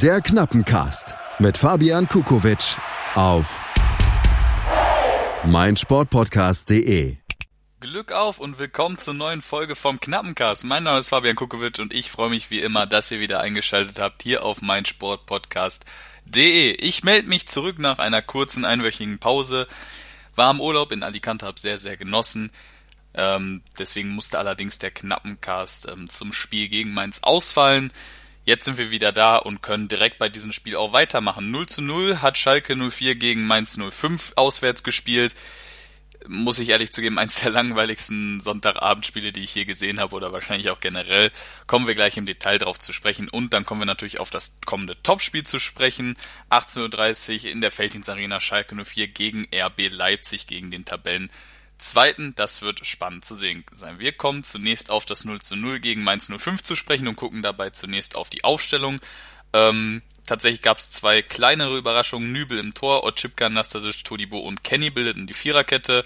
Der Knappencast mit Fabian Kukowitsch auf meinsportpodcast.de. Glück auf und willkommen zur neuen Folge vom Knappencast. Mein Name ist Fabian Kukowitsch und ich freue mich wie immer, dass ihr wieder eingeschaltet habt hier auf meinsportpodcast.de. Ich melde mich zurück nach einer kurzen einwöchigen Pause. War im Urlaub in Alicante, habe sehr, sehr genossen. Ähm, deswegen musste allerdings der Knappencast ähm, zum Spiel gegen Mainz ausfallen. Jetzt sind wir wieder da und können direkt bei diesem Spiel auch weitermachen. 0 zu 0 hat Schalke 04 gegen Mainz 05 auswärts gespielt. Muss ich ehrlich zugeben, eins der langweiligsten Sonntagabendspiele, die ich je gesehen habe oder wahrscheinlich auch generell. Kommen wir gleich im Detail drauf zu sprechen und dann kommen wir natürlich auf das kommende Topspiel zu sprechen. 18.30 Uhr in der Feldins Arena Schalke 04 gegen RB Leipzig gegen den Tabellen zweiten. Das wird spannend zu sehen sein. Wir kommen zunächst auf das 0 zu 0 gegen Mainz 05 zu sprechen und gucken dabei zunächst auf die Aufstellung. Ähm, tatsächlich gab es zwei kleinere Überraschungen. Nübel im Tor, Otschipka, Nastasic, Todibo und Kenny bildeten die Viererkette.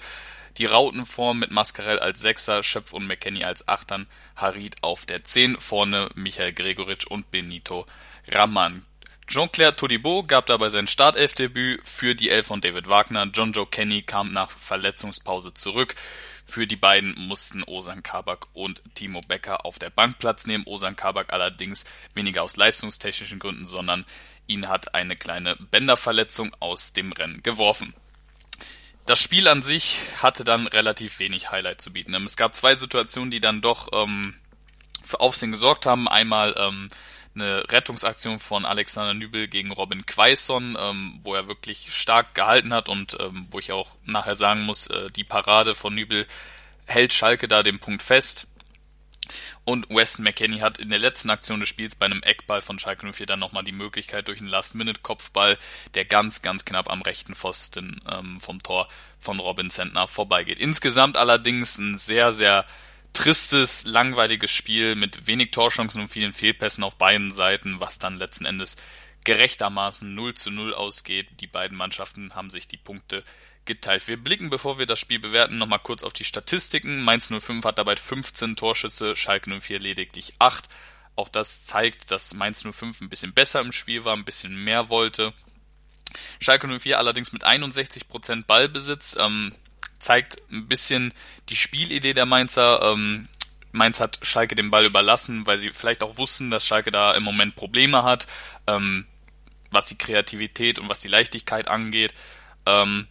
Die Rautenform mit Mascarell als Sechser, Schöpf und McKenny als Achtern, Harid auf der 10, vorne Michael Gregoritsch und Benito Raman. Jean-Claire Todibo gab dabei sein Startelfdebüt für die Elf von David Wagner. John Joe Kenny kam nach Verletzungspause zurück. Für die beiden mussten Osan Kabak und Timo Becker auf der Bank Platz nehmen. Osan Kabak allerdings weniger aus leistungstechnischen Gründen, sondern ihn hat eine kleine Bänderverletzung aus dem Rennen geworfen. Das Spiel an sich hatte dann relativ wenig Highlight zu bieten. Es gab zwei Situationen, die dann doch ähm, für Aufsehen gesorgt haben. Einmal ähm, eine Rettungsaktion von Alexander Nübel gegen Robin Quaison, ähm, wo er wirklich stark gehalten hat und ähm, wo ich auch nachher sagen muss, äh, die Parade von Nübel hält Schalke da den Punkt fest. Und Weston McKenney hat in der letzten Aktion des Spiels bei einem Eckball von Schalke 04 dann nochmal die Möglichkeit durch einen Last-Minute-Kopfball, der ganz, ganz knapp am rechten Pfosten ähm, vom Tor von Robin Sentner vorbeigeht. Insgesamt allerdings ein sehr, sehr tristes, langweiliges Spiel mit wenig Torchancen und vielen Fehlpässen auf beiden Seiten, was dann letzten Endes gerechtermaßen 0 zu 0 ausgeht. Die beiden Mannschaften haben sich die Punkte geteilt. Wir blicken, bevor wir das Spiel bewerten, nochmal kurz auf die Statistiken. Mainz 05 hat dabei 15 Torschüsse, Schalke 04 lediglich 8. Auch das zeigt, dass Mainz 05 ein bisschen besser im Spiel war, ein bisschen mehr wollte. Schalke 04 allerdings mit 61% Ballbesitz. Ähm, zeigt ein bisschen die Spielidee der Mainzer. Ähm, Mainz hat Schalke den Ball überlassen, weil sie vielleicht auch wussten, dass Schalke da im Moment Probleme hat, ähm, was die Kreativität und was die Leichtigkeit angeht. Ähm,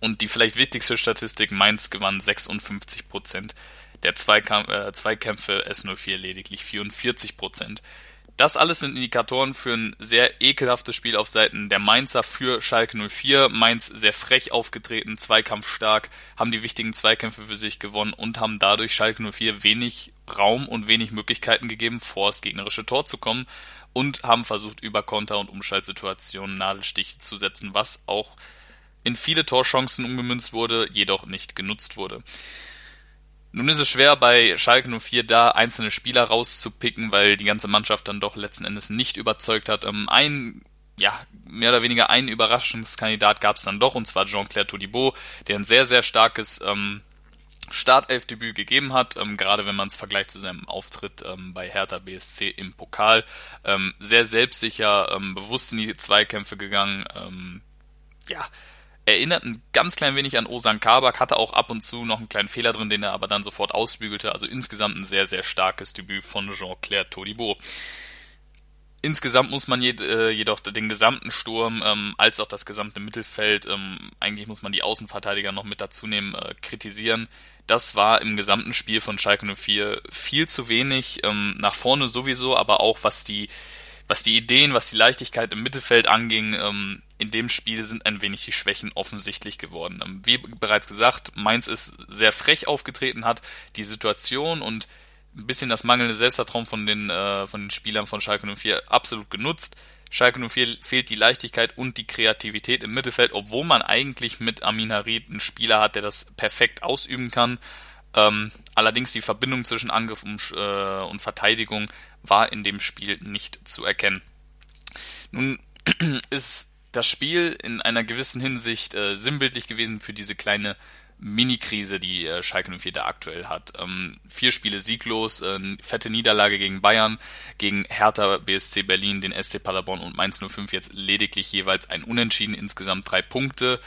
und die vielleicht wichtigste Statistik, Mainz gewann 56 Prozent der Zweikampf, äh, Zweikämpfe, S04 lediglich 44 Prozent. Das alles sind Indikatoren für ein sehr ekelhaftes Spiel auf Seiten der Mainzer für Schalke 04. Mainz sehr frech aufgetreten, zweikampfstark, haben die wichtigen Zweikämpfe für sich gewonnen und haben dadurch Schalke 04 wenig Raum und wenig Möglichkeiten gegeben, vor das gegnerische Tor zu kommen und haben versucht, über Konter und Umschaltsituationen Nadelstiche zu setzen, was auch in viele Torchancen umgemünzt wurde, jedoch nicht genutzt wurde. Nun ist es schwer bei Schalke 04 da einzelne Spieler rauszupicken, weil die ganze Mannschaft dann doch letzten Endes nicht überzeugt hat. Ähm, ein, ja, mehr oder weniger ein Überraschungskandidat gab es dann doch, und zwar Jean-Claire Todibo, der ein sehr, sehr starkes ähm, Startelfdebüt gegeben hat, ähm, gerade wenn man es vergleicht zu seinem Auftritt ähm, bei Hertha BSC im Pokal. Ähm, sehr selbstsicher, ähm, bewusst in die Zweikämpfe gegangen. Ähm, ja, erinnert ein ganz klein wenig an Osan Kabak, hatte auch ab und zu noch einen kleinen Fehler drin, den er aber dann sofort ausbügelte. Also insgesamt ein sehr, sehr starkes Debüt von Jean-Claire Todibo. Insgesamt muss man äh, jedoch den gesamten Sturm ähm, als auch das gesamte Mittelfeld, ähm, eigentlich muss man die Außenverteidiger noch mit dazu nehmen, äh, kritisieren. Das war im gesamten Spiel von Schalke 04 viel zu wenig, ähm, nach vorne sowieso, aber auch was die was die Ideen, was die Leichtigkeit im Mittelfeld anging, ähm, in dem Spiel sind ein wenig die Schwächen offensichtlich geworden. Ähm, wie bereits gesagt, Mainz ist sehr frech aufgetreten, hat die Situation und ein bisschen das mangelnde Selbstvertrauen von den, äh, von den Spielern von Schalke 04 absolut genutzt. Schalke 04 fehlt die Leichtigkeit und die Kreativität im Mittelfeld, obwohl man eigentlich mit Amin Harid einen Spieler hat, der das perfekt ausüben kann. Ähm, allerdings die Verbindung zwischen Angriff und, äh, und Verteidigung war in dem Spiel nicht zu erkennen. Nun ist das Spiel in einer gewissen Hinsicht äh, sinnbildlich gewesen für diese kleine Mini-Krise, die äh, Schalke 04 da aktuell hat. Ähm, vier Spiele sieglos, äh, fette Niederlage gegen Bayern, gegen Hertha, BSC Berlin, den SC Paderborn und Mainz 05 jetzt lediglich jeweils ein Unentschieden, insgesamt drei Punkte.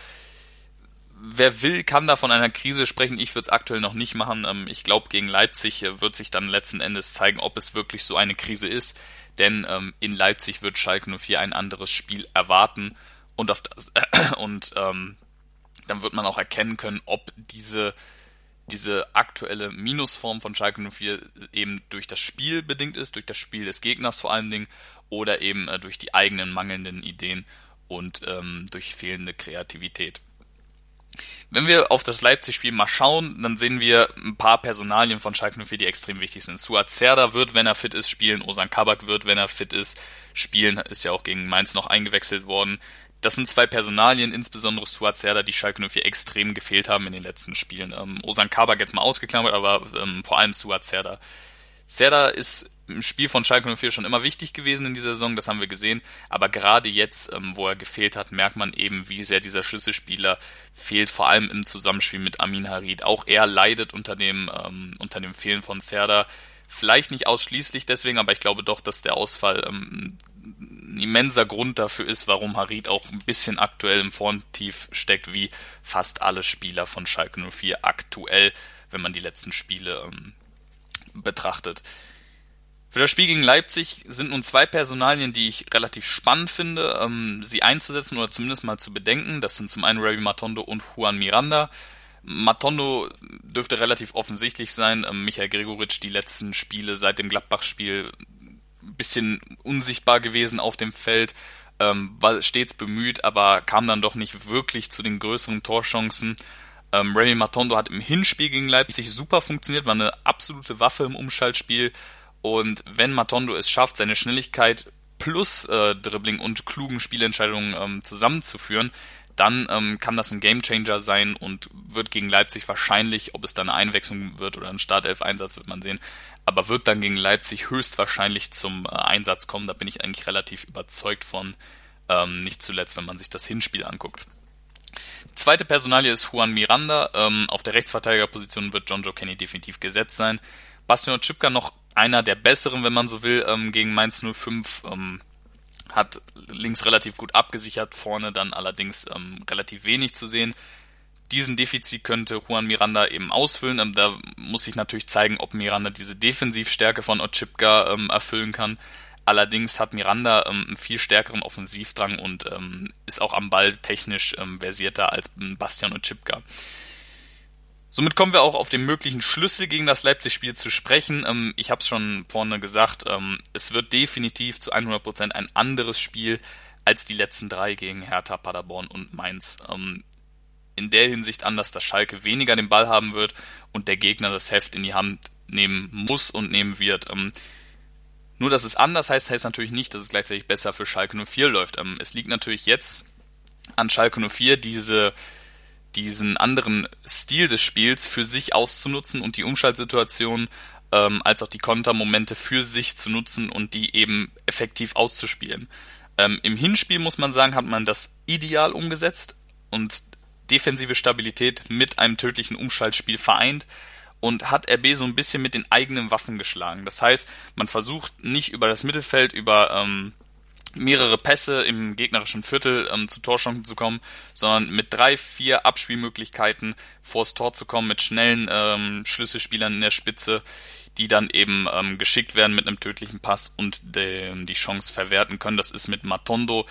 Wer will, kann da von einer Krise sprechen. Ich würde es aktuell noch nicht machen. Ähm, ich glaube, gegen Leipzig äh, wird sich dann letzten Endes zeigen, ob es wirklich so eine Krise ist. Denn ähm, in Leipzig wird Schalke 04 ein anderes Spiel erwarten und auf das, und ähm, dann wird man auch erkennen können, ob diese, diese aktuelle Minusform von Schalke 04 eben durch das Spiel bedingt ist, durch das Spiel des Gegners vor allen Dingen, oder eben äh, durch die eigenen mangelnden Ideen und ähm, durch fehlende Kreativität. Wenn wir auf das Leipzig-Spiel mal schauen, dann sehen wir ein paar Personalien von Schalke 04, die extrem wichtig sind. Suat Serda wird, wenn er fit ist, spielen. Osan Kabak wird, wenn er fit ist, spielen. Ist ja auch gegen Mainz noch eingewechselt worden. Das sind zwei Personalien, insbesondere Stuart Serda, die Schalke 04 extrem gefehlt haben in den letzten Spielen. Ähm, Osan Kabak jetzt mal ausgeklammert, aber ähm, vor allem Stuart Serda. Serda ist im Spiel von Schalke 04 schon immer wichtig gewesen in dieser Saison, das haben wir gesehen. Aber gerade jetzt, ähm, wo er gefehlt hat, merkt man eben, wie sehr dieser Schlüsselspieler fehlt, vor allem im Zusammenspiel mit Amin Harid. Auch er leidet unter dem, ähm, unter dem Fehlen von Serda. Vielleicht nicht ausschließlich deswegen, aber ich glaube doch, dass der Ausfall ähm, ein immenser Grund dafür ist, warum Harid auch ein bisschen aktuell im Formtief steckt, wie fast alle Spieler von Schalke 04 aktuell, wenn man die letzten Spiele ähm, betrachtet. Für das Spiel gegen Leipzig sind nun zwei Personalien, die ich relativ spannend finde, ähm, sie einzusetzen oder zumindest mal zu bedenken. Das sind zum einen Ravi Matondo und Juan Miranda. Matondo dürfte relativ offensichtlich sein. Ähm, Michael Gregoritsch die letzten Spiele seit dem Gladbach-Spiel bisschen unsichtbar gewesen auf dem Feld, ähm, war stets bemüht, aber kam dann doch nicht wirklich zu den größeren Torchancen. Ähm, Remy Matondo hat im Hinspiel gegen Leipzig super funktioniert, war eine absolute Waffe im Umschaltspiel. Und wenn Matondo es schafft, seine Schnelligkeit plus äh, Dribbling und klugen Spielentscheidungen ähm, zusammenzuführen, dann ähm, kann das ein Gamechanger sein und wird gegen Leipzig wahrscheinlich, ob es dann eine Einwechslung wird oder ein Startelf-Einsatz, wird man sehen, aber wird dann gegen Leipzig höchstwahrscheinlich zum äh, Einsatz kommen. Da bin ich eigentlich relativ überzeugt von, ähm, nicht zuletzt, wenn man sich das Hinspiel anguckt. Zweite Personalie ist Juan Miranda. Ähm, auf der Rechtsverteidigerposition wird John Joe Kenny definitiv gesetzt sein. Bastian Chipka noch einer der besseren, wenn man so will, ähm, gegen Mainz 05. Ähm, hat links relativ gut abgesichert, vorne dann allerdings ähm, relativ wenig zu sehen. Diesen Defizit könnte Juan Miranda eben ausfüllen. Ähm, da muss sich natürlich zeigen, ob Miranda diese Defensivstärke von Ochipka ähm, erfüllen kann. Allerdings hat Miranda ähm, einen viel stärkeren Offensivdrang und ähm, ist auch am Ball technisch ähm, versierter als Bastian Ochipka. Somit kommen wir auch auf den möglichen Schlüssel gegen das Leipzig-Spiel zu sprechen. Ähm, ich habe es schon vorne gesagt, ähm, es wird definitiv zu 100% ein anderes Spiel als die letzten drei gegen Hertha, Paderborn und Mainz. Ähm, in der Hinsicht anders, dass Schalke weniger den Ball haben wird und der Gegner das Heft in die Hand nehmen muss und nehmen wird. Nur, dass es anders heißt, heißt natürlich nicht, dass es gleichzeitig besser für Schalke 04 läuft. es liegt natürlich jetzt an Schalke 04, diese diesen anderen Stil des Spiels für sich auszunutzen und die Umschaltsituation ähm, als auch die Kontermomente für sich zu nutzen und die eben effektiv auszuspielen. Ähm, Im Hinspiel muss man sagen, hat man das ideal umgesetzt und defensive Stabilität mit einem tödlichen Umschaltspiel vereint und hat RB so ein bisschen mit den eigenen Waffen geschlagen. Das heißt, man versucht nicht über das Mittelfeld, über ähm, mehrere Pässe im gegnerischen Viertel ähm, zu Torchancen zu kommen, sondern mit drei, vier Abspielmöglichkeiten vors Tor zu kommen, mit schnellen ähm, Schlüsselspielern in der Spitze, die dann eben ähm, geschickt werden mit einem tödlichen Pass und de, die Chance verwerten können. Das ist mit Matondo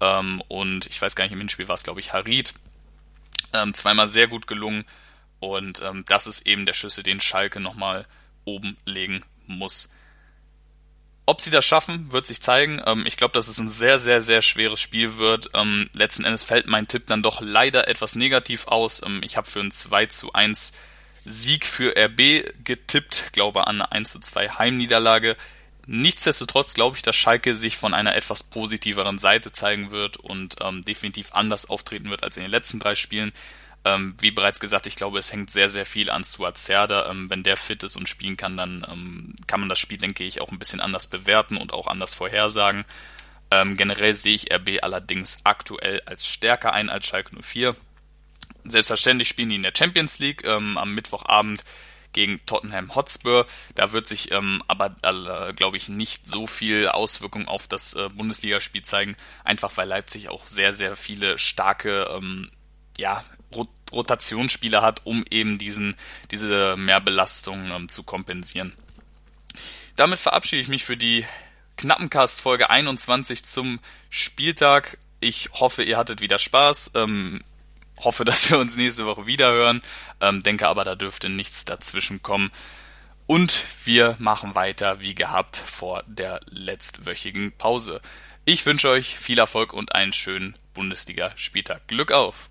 ähm, und ich weiß gar nicht, im Hinspiel war es, glaube ich, Harid, ähm, zweimal sehr gut gelungen und ähm, das ist eben der Schlüssel, den Schalke nochmal oben legen muss. Ob sie das schaffen, wird sich zeigen. Ähm, ich glaube, dass es ein sehr, sehr, sehr schweres Spiel wird. Ähm, letzten Endes fällt mein Tipp dann doch leider etwas negativ aus. Ähm, ich habe für ein 2 zu 1 Sieg für RB getippt, glaube an eine 1 zu 2 Heimniederlage. Nichtsdestotrotz glaube ich, dass Schalke sich von einer etwas positiveren Seite zeigen wird und ähm, definitiv anders auftreten wird als in den letzten drei Spielen. Ähm, wie bereits gesagt, ich glaube, es hängt sehr, sehr viel an Stuart Serda. Ähm, wenn der fit ist und spielen kann, dann ähm, kann man das Spiel, denke ich, auch ein bisschen anders bewerten und auch anders vorhersagen. Ähm, generell sehe ich RB allerdings aktuell als stärker ein als Schalke 04. Selbstverständlich spielen die in der Champions League ähm, am Mittwochabend gegen Tottenham Hotspur. Da wird sich ähm, aber, äh, glaube ich, nicht so viel Auswirkung auf das äh, Bundesligaspiel zeigen, einfach weil Leipzig auch sehr, sehr viele starke ähm, ja, Rotationsspieler hat, um eben diesen, diese Mehrbelastung ähm, zu kompensieren. Damit verabschiede ich mich für die Knappencast Folge 21 zum Spieltag. Ich hoffe, ihr hattet wieder Spaß. Ähm, hoffe, dass wir uns nächste Woche wieder hören. Ähm, denke aber, da dürfte nichts dazwischen kommen. Und wir machen weiter wie gehabt vor der letztwöchigen Pause. Ich wünsche euch viel Erfolg und einen schönen Bundesliga-Spieltag. Glück auf!